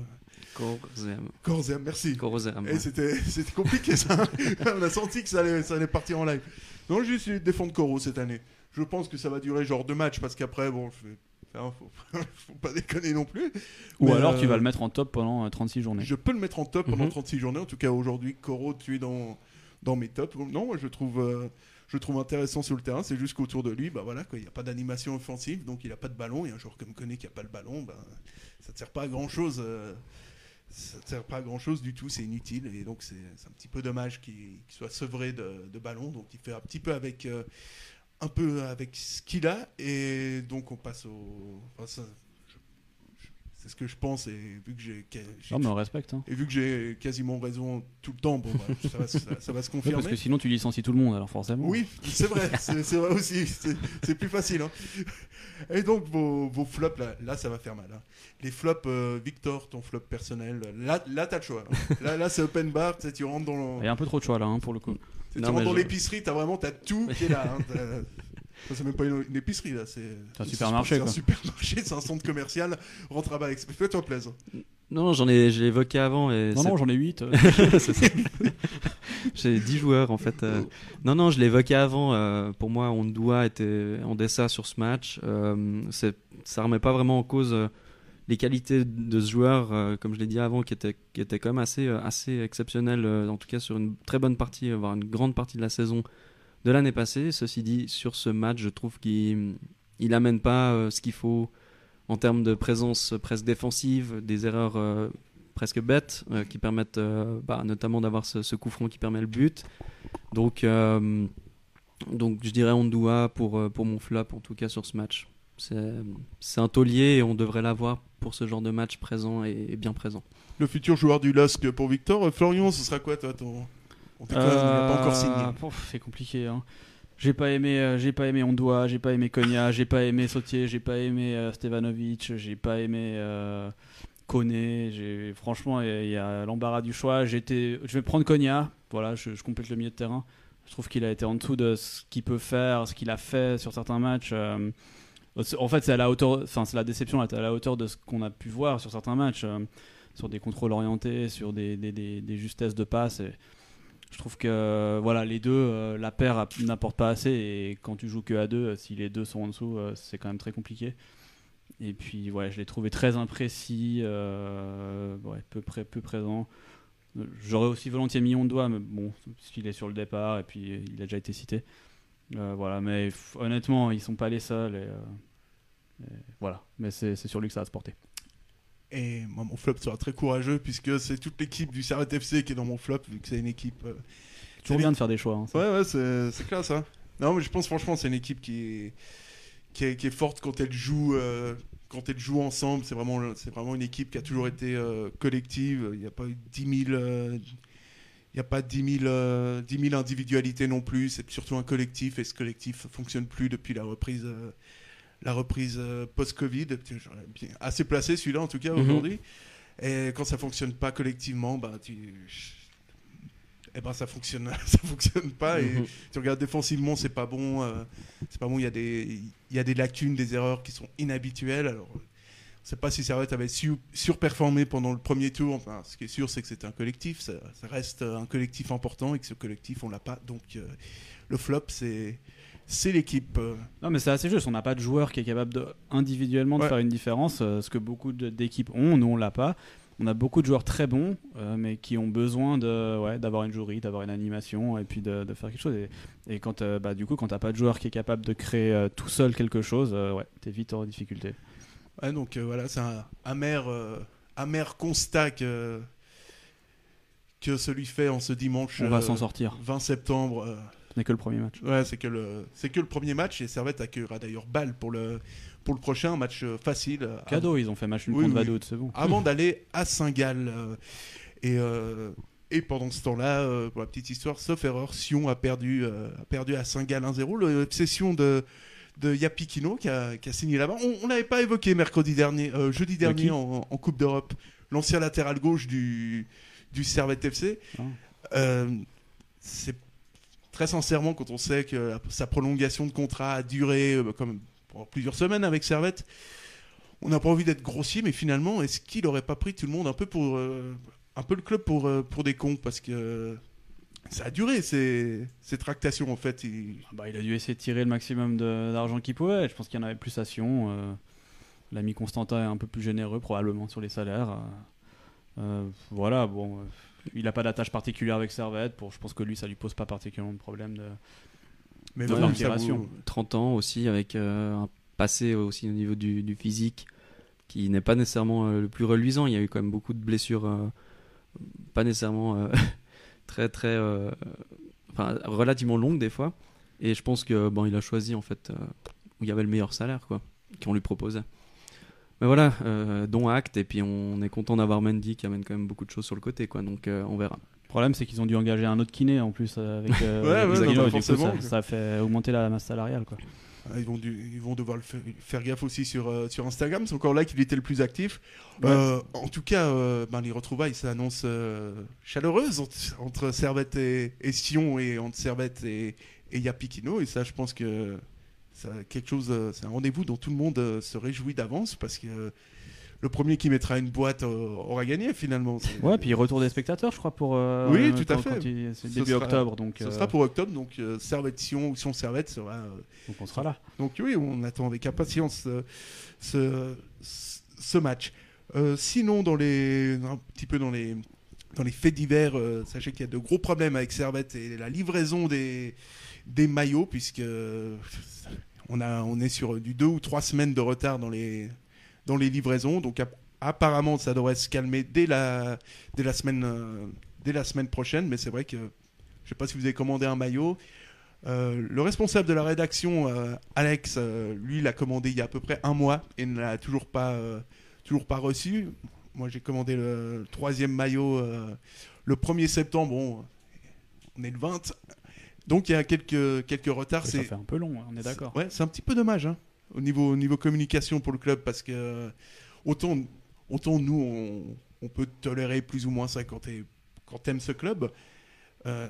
E: Corozem.
D: corps et âme. merci.
E: Corozem,
D: Et
E: ouais.
D: c'était c'était compliqué ça. (laughs) on a senti que ça allait ça allait partir en live. Donc juste défendre Coro cette année. Je pense que ça va durer genre deux matchs parce qu'après bon je vais hein, faut, (laughs) faut pas déconner non plus.
F: Ou
D: Mais,
F: alors tu
D: euh,
F: vas le mettre en top pendant euh, 36 journées.
D: Je peux le mettre en top pendant
E: Mhm.
D: 36 journées. En tout cas, aujourd'hui, Coro, tu es dans, dans mes tops. Non, moi, je trouve, euh, je trouve intéressant sur le terrain. C'est juste qu'autour de lui, bah voilà, quoi, il n'y a pas d'animation offensive, donc il n'a pas de ballon. Et un joueur comme Koné qui n'a pas le ballon, bah, ça ne sert pas à grand chose. ça ne sert pas à grand chose du tout, c'est inutile. Et donc, c'est un petit peu dommage qu'il soit sevré de, de ballon. Donc, il fait un petit peu avec. euh, un peu avec ce qu'il a et donc on passe au enfin, ça, c'est ce que je pense et vu que j'ai
F: Non, mais on respecte. Hein.
D: et vu que j'ai quasiment raison tout le temps, bon, bah, ça, va, ça- ça va se (laughs) confirmer.
F: parce que sinon tu licencies tout le monde, alors forcément.
D: Oui, c'est vrai, c'est vrai aussi, c'est plus facile. hein. Et donc vos, vos flops, là, là ça va faire mal. hein. Les flops, euh, Victor, ton flop personnel, là, là t'as le choix. hein. Là, là c'est open bar, tu rentres dans,
F: Il y a un peu trop de choix là, pour le coup.
D: Tu
E: Non,
D: rentres dans
E: je-
D: l'épicerie, t'as vraiment t'as tout qui est là. hein. (laughs) Ça, c'est même pas une, une épicerie là, c'est
F: un supermarché,
D: C'est un supermarché, c'est un centre commercial. Rentre là-bas, avec- fais-toi plaisir.
E: Non, j'en ai, j'ai évoqué avant. Et
F: Non, non, j'en ai 8. (laughs)
E: C'est ça. (laughs) J'ai 10 joueurs en fait. euh. Non, non, je l'ai évoqué avant. euh, pour moi, Ondua était en dessin sur ce match. Euh, ça remet pas vraiment en cause euh, les qualités de ce joueur, euh, comme je l'ai dit avant, qui était, qui était quand même assez, euh, assez exceptionnel, euh, en tout cas sur une très bonne partie, voire une grande partie de la saison de l'année passée. Ceci dit, sur ce match, je trouve qu'il il pas ce qu'il faut en termes de présence presque défensive, des erreurs presque bêtes qui permettent bah, notamment d'avoir ce, coup franc qui permet le but. Donc, donc je dirais Ondua pour, pour mon flop en tout cas sur ce match. C'est un taulier et on devrait l'avoir pour ce genre de match présent et, bien présent.
D: Le futur joueur du LOSC pour Victor. Euh, Florian, ce sera quoi toi ton... On il n'a pas encore signé.
F: Euh, C'est compliqué. Hein. J'ai pas aimé, euh, j'ai pas aimé Ondoa, j'ai pas aimé Konya, (laughs) j'ai pas aimé Sautier, j'ai pas aimé euh, Stevanovic, j'ai pas aimé euh, Koné. J'ai franchement, il y a- l'embarras du choix. J'étais, je vais prendre Konya. Voilà, je, je complète le milieu de terrain. Je trouve qu'il a été en dessous de ce qu'il peut faire, ce qu'il a fait sur certains matchs. Euh, en fait, c'est à la hauteur, enfin, c'est la déception est à la hauteur de ce qu'on a pu voir sur certains matchs, euh, sur des contrôles orientés, sur des, justesses de passe. Je trouve que voilà, les deux, euh, la paire n'apporte pas assez. Et quand tu joues que à deux, euh, si les deux sont en dessous, euh, c'est quand même très compliqué. Et puis, ouais, je l'ai trouvé très imprécis, euh, ouais, peu, présent. Euh, J'aurais aussi volontiers mis doigt, mais bon, s'il est sur le départ et puis il a déjà été cité. Euh, voilà, mais honnêtement, ils sont pas les seuls. Et, euh, et voilà, mais c'est sur lui que ça va se porter.
D: Et moi, mon flop sera très courageux puisque c'est toute l'équipe du Servette FC qui est dans mon flop vu que c'est une équipe. euh,
F: Toujours bien de faire des choix. hein.
D: Ouais, ouais, c'est classe, hein. Non, mais je pense franchement, c'est une équipe qui est, qui est, qui est forte quand elle joue, euh, quand elle joue ensemble. C'est vraiment, vraiment une équipe qui a toujours été euh, collective. Il n'y a pas eu 10 000. Il n'y a pas 10 000, euh, 10 000 individualités non plus, c'est surtout un collectif et ce collectif fonctionne plus depuis la reprise, euh, la reprise euh, post-Covid. Assez placé celui-là en tout cas
E: Mhm.
D: aujourd'hui. Et quand ça fonctionne pas collectivement, bah, tu, eh ben ça fonctionne, (laughs) ça fonctionne pas. Et
E: Mhm.
D: tu regardes défensivement, c'est pas bon. euh, c'est pas bon. Il y a des, il y a des lacunes, des erreurs qui sont inhabituelles. Alors, on sait pas si Servette avait su- surperformé pendant le premier tour. Enfin, ce qui est sûr, c'est que c'est un collectif. Ça, ça reste un collectif important et que ce collectif, on l'a pas. Donc, euh, le flop, c'est, c'est l'équipe.
F: Non, mais c'est assez juste. On n'a pas de joueur qui est capable de, individuellement de
D: Ouais.
F: faire une différence, euh, ce que beaucoup d'équipes ont. Nous, on l'a pas. On a beaucoup de joueurs très bons, euh, mais qui ont besoin de, ouais, d'avoir une jouerie, d'avoir une animation, et puis de, de faire quelque chose. Et, et quand, euh, bah, du coup, quand t'as pas de joueur qui est capable de créer euh, tout seul quelque chose, ouais, t'es vite en difficulté.
D: Ouais, donc euh, voilà, c'est un amer, euh, amer constat que, que celui fait en ce dimanche.
F: On va
D: euh,
F: s'en sortir.
D: 20 septembre.
F: Ce n'est que le premier match.
D: Ouais, c'est que le c'est que le premier match et Servette accueillera d'ailleurs Bâle pour le pour le prochain match facile. euh,
F: Cadeau, ils ont fait match une
D: Oui,
F: contre
D: oui.
F: Vaduz, c'est bon.
D: avant (laughs) d'aller à Saint-Gall. et, euh, et pendant ce temps-là, pour la petite histoire, sauf erreur, Sion a perdu, a perdu à Saint-Gall 1-0. L'obsession de, de Yapikino qui a, qui a signé là-bas. On, on l'avait pas évoqué mercredi dernier, euh, jeudi dernier en, en Coupe d'Europe. L'ancien latéral gauche du, du Servette FC.
F: Ah.
D: Euh, c'est très sincèrement quand on sait que sa prolongation de contrat a duré euh, comme plusieurs semaines avec Servette. On n'a pas envie d'être grossier, mais finalement, est-ce qu'il aurait pas pris tout le monde un peu pour un peu le club pour pour des cons? Parce que ça a duré ces, ces tractations en fait. Il-
F: Bah, il a dû essayer de tirer le maximum d'argent qu'il pouvait. Je pense qu'il y en avait plus à Sion. euh, L'ami Constantin est un peu plus généreux probablement sur les salaires. euh, euh, voilà, bon, euh, il n'a pas d'attache particulière avec Servette. Pour, je pense que lui, ça lui pose pas particulièrement de problème. De...
D: Mais
F: De leur
D: ça vous-
E: 30 ans aussi, avec euh, un passé aussi au niveau du, du physique qui n'est pas nécessairement euh, le plus reluisant. Il y a eu quand même beaucoup de blessures, euh, pas nécessairement euh, très très, euh, enfin relativement longues des fois. Et je pense que bon, il a choisi en fait euh, où il y avait le meilleur salaire quoi, qu'on lui proposait. Mais voilà, euh, dont acte. Et puis on est content d'avoir Mendy qui amène quand même beaucoup de choses sur le côté quoi. Donc euh, on verra.
F: Le problème, c'est qu'ils ont dû engager un autre kiné en plus avec euh, (laughs)
D: Ouais, ouais, non,
F: coup,
D: forcément.
F: ça, ça a fait augmenter la masse salariale. Quoi.
D: Ah, Ils vont, du- ils vont devoir le faire, faire gaffe aussi sur, euh, sur Instagram. C'est encore là qu'il était le plus actif.
F: Ouais.
D: Euh, en tout cas, euh, ben, les retrouvailles s'annoncent euh, chaleureuses entre, entre Servette et, et Sion et entre Servette et, et Yapikino. Et ça, je pense que c'est quelque chose, c'est un rendez-vous dont tout le monde se réjouit d'avance parce que le premier qui mettra une boîte aura gagné finalement.
F: Ouais, puis retour des spectateurs, je crois, pour. euh,
D: Oui, tout à fait.
F: il- C'est début
D: sera-
F: octobre, donc.
D: Ce
F: euh,
D: sera pour octobre, donc euh, Servette Sion ou Sion Servette sera. euh,
F: donc on sera là.
D: donc oui, on attend avec impatience euh, ce, match. Sinon, dans les, un petit peu dans les, dans les faits divers, sachez qu'il y a de gros problèmes avec Servette et la livraison des, des maillots, puisque on, a, on est sur du deux ou trois semaines de retard dans les, dans les livraisons. Donc app- apparemment, ça devrait se calmer dès la, dès la, semaine, euh, dès la semaine prochaine, mais c'est vrai que je ne sais pas si vous avez commandé un maillot. Euh, le responsable de la rédaction, euh, Alex, lui, l'a commandé il y a à peu près un mois et ne l'a toujours pas, toujours pas reçu. Moi, j'ai commandé le troisième maillot le 1er septembre. Bon, on est le 20. Donc, il y a quelques, quelques retards.
F: Ça fait un peu long, hein, on est d'accord.
D: Ouais, c'est un petit peu dommage hein, au, niveau, au niveau communication pour le club parce que euh, autant, autant nous, on, on peut tolérer plus ou moins ça quand tu quand aimes ce club. Euh,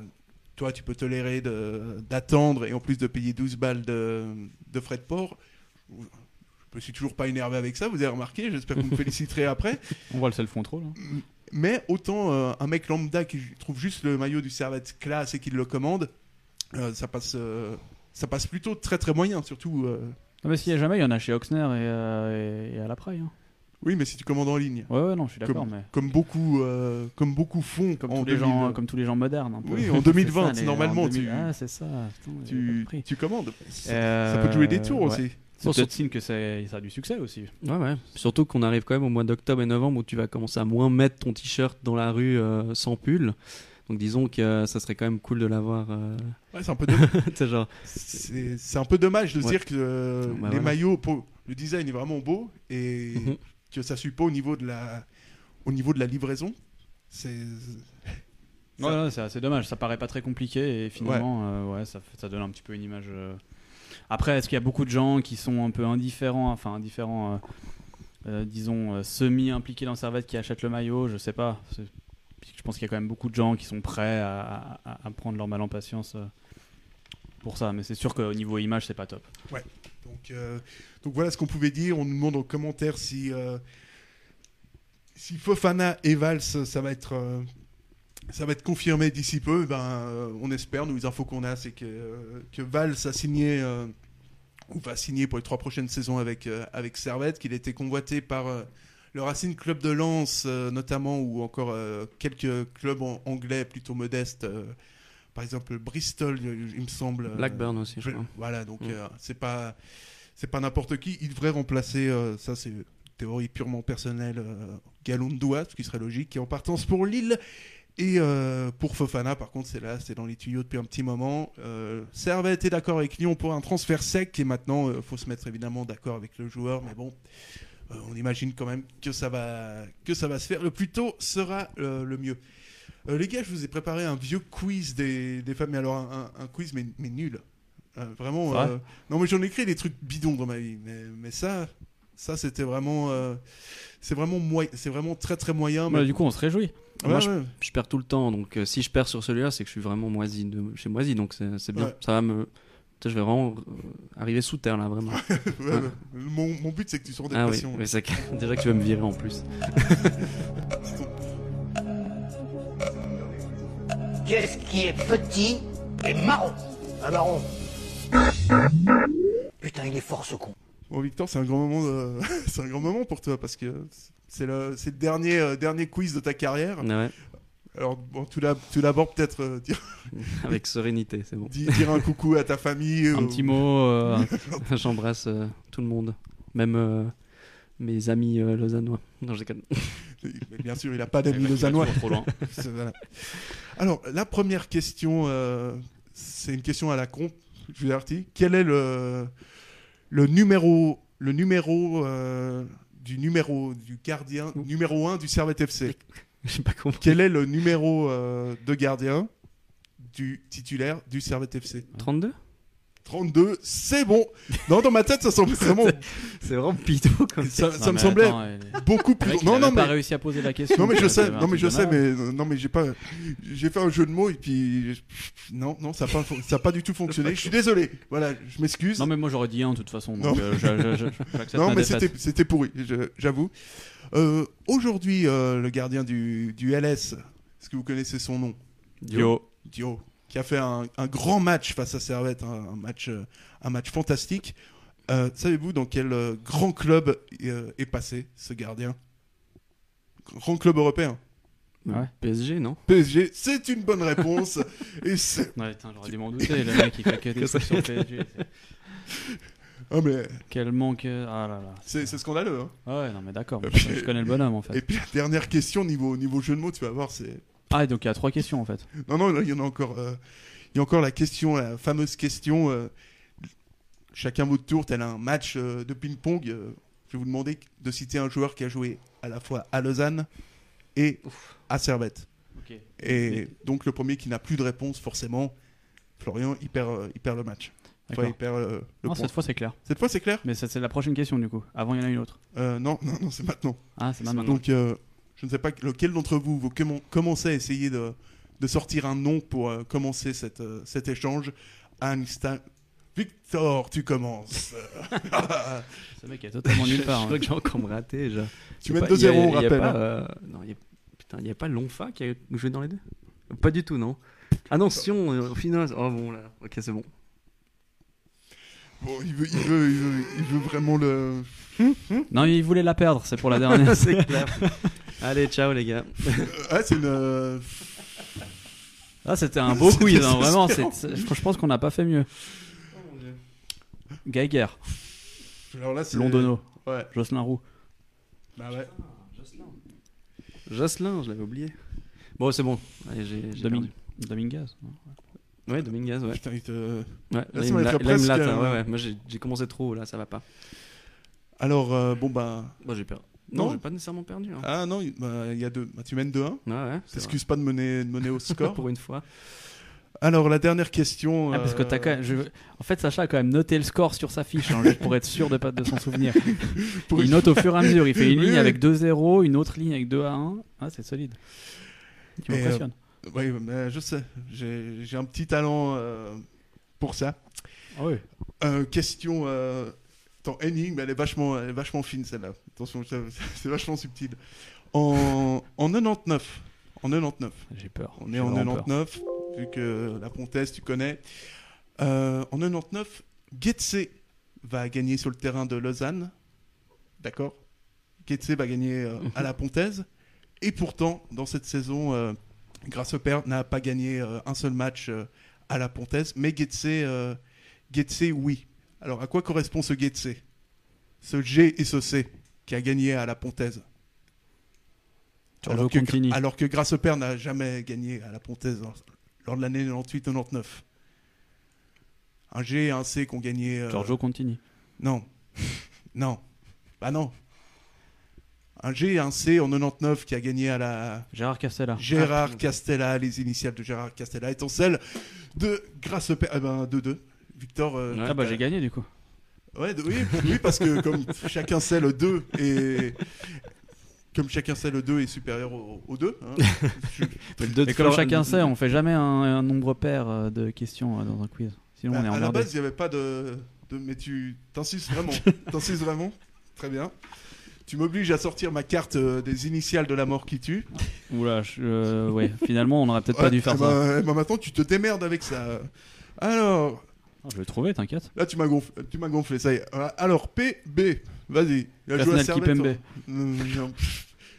D: toi, tu peux tolérer d'attendre et en plus de payer 12 balles de, de frais de port. Je me suis toujours pas énervé avec ça, vous avez remarqué, j'espère que vous me (laughs) féliciterez après.
F: On voit le self-control. hein.
D: Mais autant euh, un mec lambda qui trouve juste le maillot du Servette classe et qui le commande, euh, ça, passe, ça passe plutôt très très moyen, surtout. euh,
F: Non, mais s'il y a jamais, il y en a chez Oxner et, euh, et- et à la Praille. hein.
D: Oui, mais si tu commandes en ligne.
F: Ouais, ouais, non, je suis d'accord,
D: Comme,
F: mais.
D: comme beaucoup, euh, comme beaucoup font
F: Comme,
D: en
F: tous les
D: 2000,
F: gens, comme tous les gens modernes. Un peu.
D: Oui, en (laughs)
F: C'est
D: 2020,
F: ça,
D: normalement,
F: en 2000
D: tu-
F: Ah, c'est ça. putain,
D: tu, commandes. Ça,
F: Euh,
D: ça peut te jouer des tours
F: ouais.
D: aussi.
F: C'est peut-être signe que ça a du succès aussi.
E: Ouais, ouais. Surtout qu'on arrive quand même au mois d'octobre et novembre où tu vas commencer à moins mettre ton t-shirt dans la rue euh, sans pull. Donc disons que euh, ça serait quand même cool de l'avoir. euh,
D: Ouais, c'est un peu dommage. (laughs)
E: c'est genre.
D: c'est c'est un peu dommage de
E: Ouais.
D: dire que euh,
E: Bah,
D: les
E: voilà.
D: maillots, pour- le design est vraiment beau et
E: Mhm.
D: que ça suit pas au niveau de la, au niveau de la livraison. C'est
F: Ouais, ouais, c'est assez dommage. Ça paraît pas très compliqué et finalement, euh, ouais, ça, donne un petit peu une image. euh. Après, est-ce qu'il y a beaucoup de gens qui sont un peu indifférents, enfin indifférents, euh, euh, disons euh, semi-impliqués dans Servette qui achètent le maillot? Je sais pas. Je pense qu'il y a quand même beaucoup de gens qui sont prêts à, prendre leur mal en patience euh, pour ça. Mais c'est sûr qu'au niveau image, c'est pas top.
D: Donc, euh, voilà ce qu'on pouvait dire. On nous demande en commentaire si, euh, si Fofana et Valls, ça va être, ça va être confirmé d'ici peu. Ben, euh, on espère. Nous, les infos qu'on a, c'est que, que Valls a signé, ou va signer pour les trois prochaines saisons avec, avec Servette, qu'il a été convoité par le Racing Club de Lens, euh, notamment, ou encore euh, quelques clubs anglais plutôt modestes. euh, par exemple, Bristol, il me semble.
E: Blackburn aussi, je crois.
D: Voilà, donc
E: Mm.
D: euh, c'est pas c'est pas n'importe qui. Il devrait remplacer, euh, ça c'est une théorie purement personnelle, euh, Galondoua, ce qui serait logique, qui est en partance pour Lille. Et pour Fofana, par contre, c'est là, c'est dans les tuyaux depuis un petit moment. Servette est d'accord avec Lyon pour un transfert sec, et maintenant, il faut se mettre évidemment d'accord avec le joueur, mais bon, on imagine quand même que ça va, que ça va se faire. Le plus tôt sera euh, le mieux. Euh, les gars, je vous ai préparé un vieux quiz des, des femmes, mais alors un, un- un quiz mais, mais nul. Euh, vraiment.
F: Ouais.
D: euh, non, mais j'en ai écrit des trucs bidons dans ma vie, mais, mais ça, ça c'était vraiment, euh, c'est vraiment c'est vraiment très très moyen.
F: Bah,
D: mais-
F: du coup, on se réjouit.
E: Moi, je,
D: ouais.
E: je perds tout le temps, donc euh, si je perds sur celui-là, c'est que je suis vraiment moisi. De, je suis moisi, donc c'est c'est bien.
D: Ouais.
E: Ça va me. Je vais vraiment euh, arriver sous terre là, vraiment. (laughs)
D: Ouais, ouais. Mon, mon but c'est que tu sors des
E: Ah oui,
D: passions.
E: oui, c'est (laughs) déjà que tu vas me virer en plus. (laughs)
H: Qu'est-ce qui est petit et marron? Un marron. Putain, il est fort ce con.
D: Bon, Victor, c'est un grand moment, de- c'est un grand moment pour toi parce que c'est le, c'est le dernier, euh, dernier quiz de ta carrière.
E: Ouais,
D: Alors, bon, tout d'ab- tout d'abord peut-être euh, dire, (laughs)
E: avec sérénité, c'est bon.
D: di- dire un (laughs) coucou à ta famille.
F: Un
D: ou-
F: petit mot. euh, (laughs)
E: J'embrasse euh, tout le monde, même euh, mes amis euh, lausannois. Non, je déconne.
D: Bien sûr, il n'a pas d'amis lausannois.
F: trop loin.
D: Voilà. Alors, la première question, euh, c'est une question à la con. Je vous avertis. Quel est le, le numéro, le numéro euh, du numéro du gardien numéro 1 du Servette FC (laughs)
E: pas compris.
D: Quel est le numéro euh, de gardien du titulaire du Servette FC
E: 32
D: 32, c'est bon. Non, dans ma tête, ça semble (laughs) vraiment.
E: C'est vraiment piteux comme
D: ça,
E: ça.
D: ça
F: Non,
D: me
F: mais
D: semblait
F: attends,
D: beaucoup plus. Non,
F: a
D: non,
F: même pas
D: mais.
F: réussi à poser la question.
D: Non mais je sais, non mais je sais, mais non mais j'ai pas, j'ai fait un jeu de mots et puis non non ça a pas, ça a pas du tout fonctionné. Je suis désolé. Voilà, je m'excuse.
F: Non, mais moi j'aurais dit un de toute façon.
D: Non.
F: Donc, euh, je- je- je- j'accepte
D: Non,
F: ma
D: mais c'était pourri, j'avoue. Euh, Aujourd'hui, euh, le gardien du, du LS, est-ce que vous connaissez son nom?
F: Dio.
D: Dio, qui a fait un, un grand match face à Servette, un, un match, euh, un match fantastique. Euh, Savez-vous dans quel euh, grand club euh, est passé ce gardien? Grand club européen.
F: Ouais.
E: PSG, non?
D: PSG, c'est une bonne réponse. (laughs) et c'est...
F: Ouais, j'aurais dû m'en douter. Le mec, il fait que des trucs sur PSG. c'est-
D: Ah, mais
F: Quel manque. Ah là là.
D: c'est, scandaleux. Hein.
F: Ah ouais, non, mais d'accord. Je, connais le bonhomme en fait.
D: Et puis la dernière question niveau, niveau jeu de mots, tu vas voir, c'est...
F: Ah, donc il y a trois questions en fait.
D: Non, non, il y en a encore. euh, Il y a encore la question, la fameuse question. euh, chacun votre tour, tel un match euh, de ping-pong. euh, je vais vous demander de citer un joueur qui a joué à la fois à Lausanne et à Servette.
F: Ok.
D: Et donc le premier qui n'a plus de réponse, forcément, Florian, il perd, euh, il perd le match. Enfin,
F: D'accord.
D: il perd euh, le
F: Non,
D: point.
F: cette fois c'est clair.
D: Cette fois, c'est clair?
F: Mais ça, c'est la prochaine question du coup. Avant, il y en a une autre.
D: Euh, Non, non, non, c'est maintenant.
F: Ah, c'est maintenant.
D: Donc, euh, je ne sais pas lequel d'entre vous, vous commen- commencez à essayer de, de sortir un nom pour euh, commencer cette, euh, cet échange. Einstein. Victor, tu commences. (laughs)
F: Ce mec est totalement nulle part.
E: Je
F: hein.
E: crois que j'ai encore me raté
D: tu mets
E: pas-
D: 2-0,
E: y a-
D: on rappelle.
E: pas,
D: hein.
E: euh, Non, y a... Putain, il n'y a pas Lonfa qui a joué dans les deux? Pas du tout, non Ah non, Sion, au final. Oh bon, là. Ok, c'est bon.
D: Bon, il veut, il, veut, il, veut, il veut vraiment le. (laughs)
F: Non, il voulait la perdre, c'est pour la dernière. (laughs)
E: c'est clair. Allez, ciao les gars.
D: Ah, c'est une. euh,
F: Ah, c'était un beau (laughs) quiz, hein, vraiment.
D: désespérant.
F: c'est- c'est- je pense qu'on n'a pas fait mieux. Geiger,
D: Alors là, c'est.
F: Londono,
D: Ouais.
F: Jocelyn Roux.
D: Bah ouais.
E: Jocelyn, je l'avais oublié. Bon, c'est bon. Allez, j'ai j'ai
F: Domin-
E: perdu.
F: Dominguez. non
E: Ouais, Dominguez, ouais.
D: Putain, il te-
E: Ouais,
D: Là, ça
E: il me
D: m'arrêterait
E: l'a- là, il me
D: presque, euh,
E: ouais, ouais. Moi, j'ai j'ai commencé trop, là, ça va pas.
D: Alors, euh, bon, bah.
E: Bon, j'ai perdu.
D: Non.
E: Non, j'ai pas nécessairement perdu. Hein.
D: Ah non, il bah, il y a deux. Bah, tu mènes 2-1.
E: Ouais, ouais.
D: T'excuses pas de mener, de mener au (laughs) score.
E: Pour une fois.
D: Alors, la dernière question.
F: Ah, parce que
D: euh,
F: quand même. je- En fait, Sacha a quand même noté le score sur sa fiche, hein, juste pour être sûr de pas de s'en souvenir. (laughs) Il note au fur et à mesure. Il fait une ligne avec 2-0, une autre ligne avec 2 à 1. Ah, c'est solide. Tu
D: Et,
F: m'impressionnes.
D: Oui, mais je sais. J'ai j'ai un petit talent euh, pour ça.
F: Ah oui.
D: Euh, question. Euh... Attends, énigme, elle est vachement, elle est vachement fine celle-là. Attention, (laughs) c'est vachement subtil. En, en 99. En 99.
F: J'ai peur.
D: On est en
F: vraiment peur.
D: 99, vu que la Pontaise, tu connais. Euh, en 99, Getse va gagner sur le terrain de Lausanne. D'accord? Getse va gagner euh, à la Pontaise. Et pourtant, dans cette saison, euh, Grâce au Père n'a pas gagné euh, un seul match à la Pontaise. Mais Getse, oui. Alors, à quoi correspond ce Getse? Ce G et ce C? Qui a gagné à la Pontaise
F: Giorgio
D: alors que,
F: Contini.
D: alors que au Père n'a jamais gagné à la Pontaise lors, lors de l'année 98-99. Un G et un C qui ont gagné. euh,
F: Giorgio Contini.
D: Non. (laughs) non. Bah non. Un G et un C en 99 qui a gagné à la.
F: Gérard Castella.
D: Gérard Castella, les initiales de Gérard Castella étant celles de au Père. Eh ben, 2-2. Victor. euh,
F: Ah bah
D: t'as-
F: j'ai gagné du coup.
D: Ouais, oui, oui, parce que comme chacun sait, le 2 est. Comme chacun sait, le 2 est supérieur au, au 2. hein. (laughs) Je-
E: Le
F: Et comme chacun sait, on fait jamais un, un nombre pair euh, de questions euh, dans un quiz. Sinon on est
D: à, à la base, il n'y avait pas de, de. Mais tu t'insistes vraiment. (laughs) t'insistes vraiment. Très bien. Tu m'obliges à sortir ma carte euh, des initiales de la mort qui tue.
F: Oula, je- euh, ouais. Finalement, on aurait peut-être
D: Ouais,
F: pas dû faire
D: eh
F: ça.
D: ben, eh ben, maintenant, tu te démerdes avec ça. Alors,
F: Ah, Je vais trouver, t'inquiète.
D: là, tu m'as gonflé, tu m'as gonflé, ça y est. Voilà. Alors, PB, vas-y. Il a joué à Servette. En-.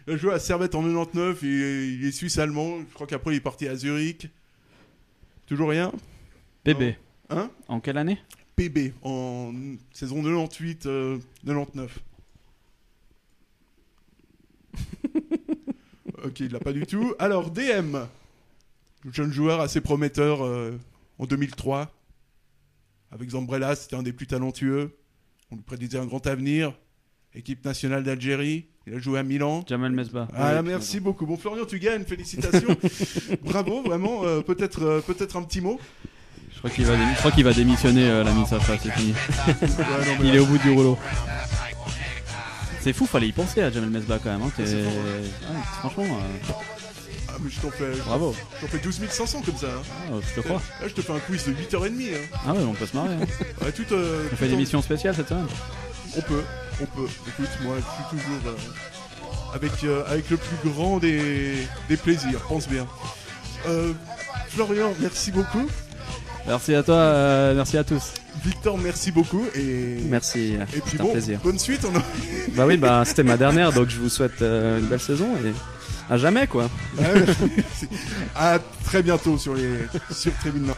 D: Il a joué à Servette en 99, il est, il est suisse-allemand. Je crois qu'après, il est parti à Zurich. Toujours rien?
F: PB.
D: Hein?
F: En quelle année?
D: PB, en saison 98, euh, 99. (laughs) ok, il l'a pas du tout. Alors, DM, jeune joueur assez prometteur euh, en 2003. Avec Zambrella, c'était un des plus talentueux. On lui prédisait un grand avenir. Équipe nationale d'Algérie. Il a joué à Milan.
F: Jamal Mesba.
D: Ah, merci beaucoup. Bon, Florian, tu gagnes. Félicitations. (laughs) Bravo, vraiment. euh, peut-être, euh, peut-être un petit mot.
F: Je crois qu'il va, démi- je crois qu'il va démissionner euh, l'ami Sacha, c'est fini.
D: Ouais, non, mais
F: Il est au bout du rouleau. C'est fou, fallait y penser à Jamel Mesbah quand même. Hein. Ouais, franchement,
D: je t'en fais,
F: bravo.
D: je fais 12 500 comme ça. hein.
F: Ah, je te crois.
D: Là, je te fais un quiz de 8h30. Hein.
F: Ah ouais, on peut se marrer. hein. (laughs)
D: Ouais, tout, euh,
F: On
D: tout
F: fait une
D: en-
F: émission spéciale cette semaine?
D: On peut, on peut. Écoute, moi, je suis toujours euh, avec, euh, avec le plus grand des, des plaisirs, pense bien. Florian, merci beaucoup.
F: Merci à toi, euh, merci à tous.
D: Victor, merci beaucoup. Et,
E: Merci,
D: et puis bon,
E: plaisir.
D: bonne suite. On a...
E: Bah oui, bah c'était ma dernière, donc je vous souhaite euh, une belle saison et à jamais quoi. (laughs)
D: À très bientôt sur, les, sur Nord.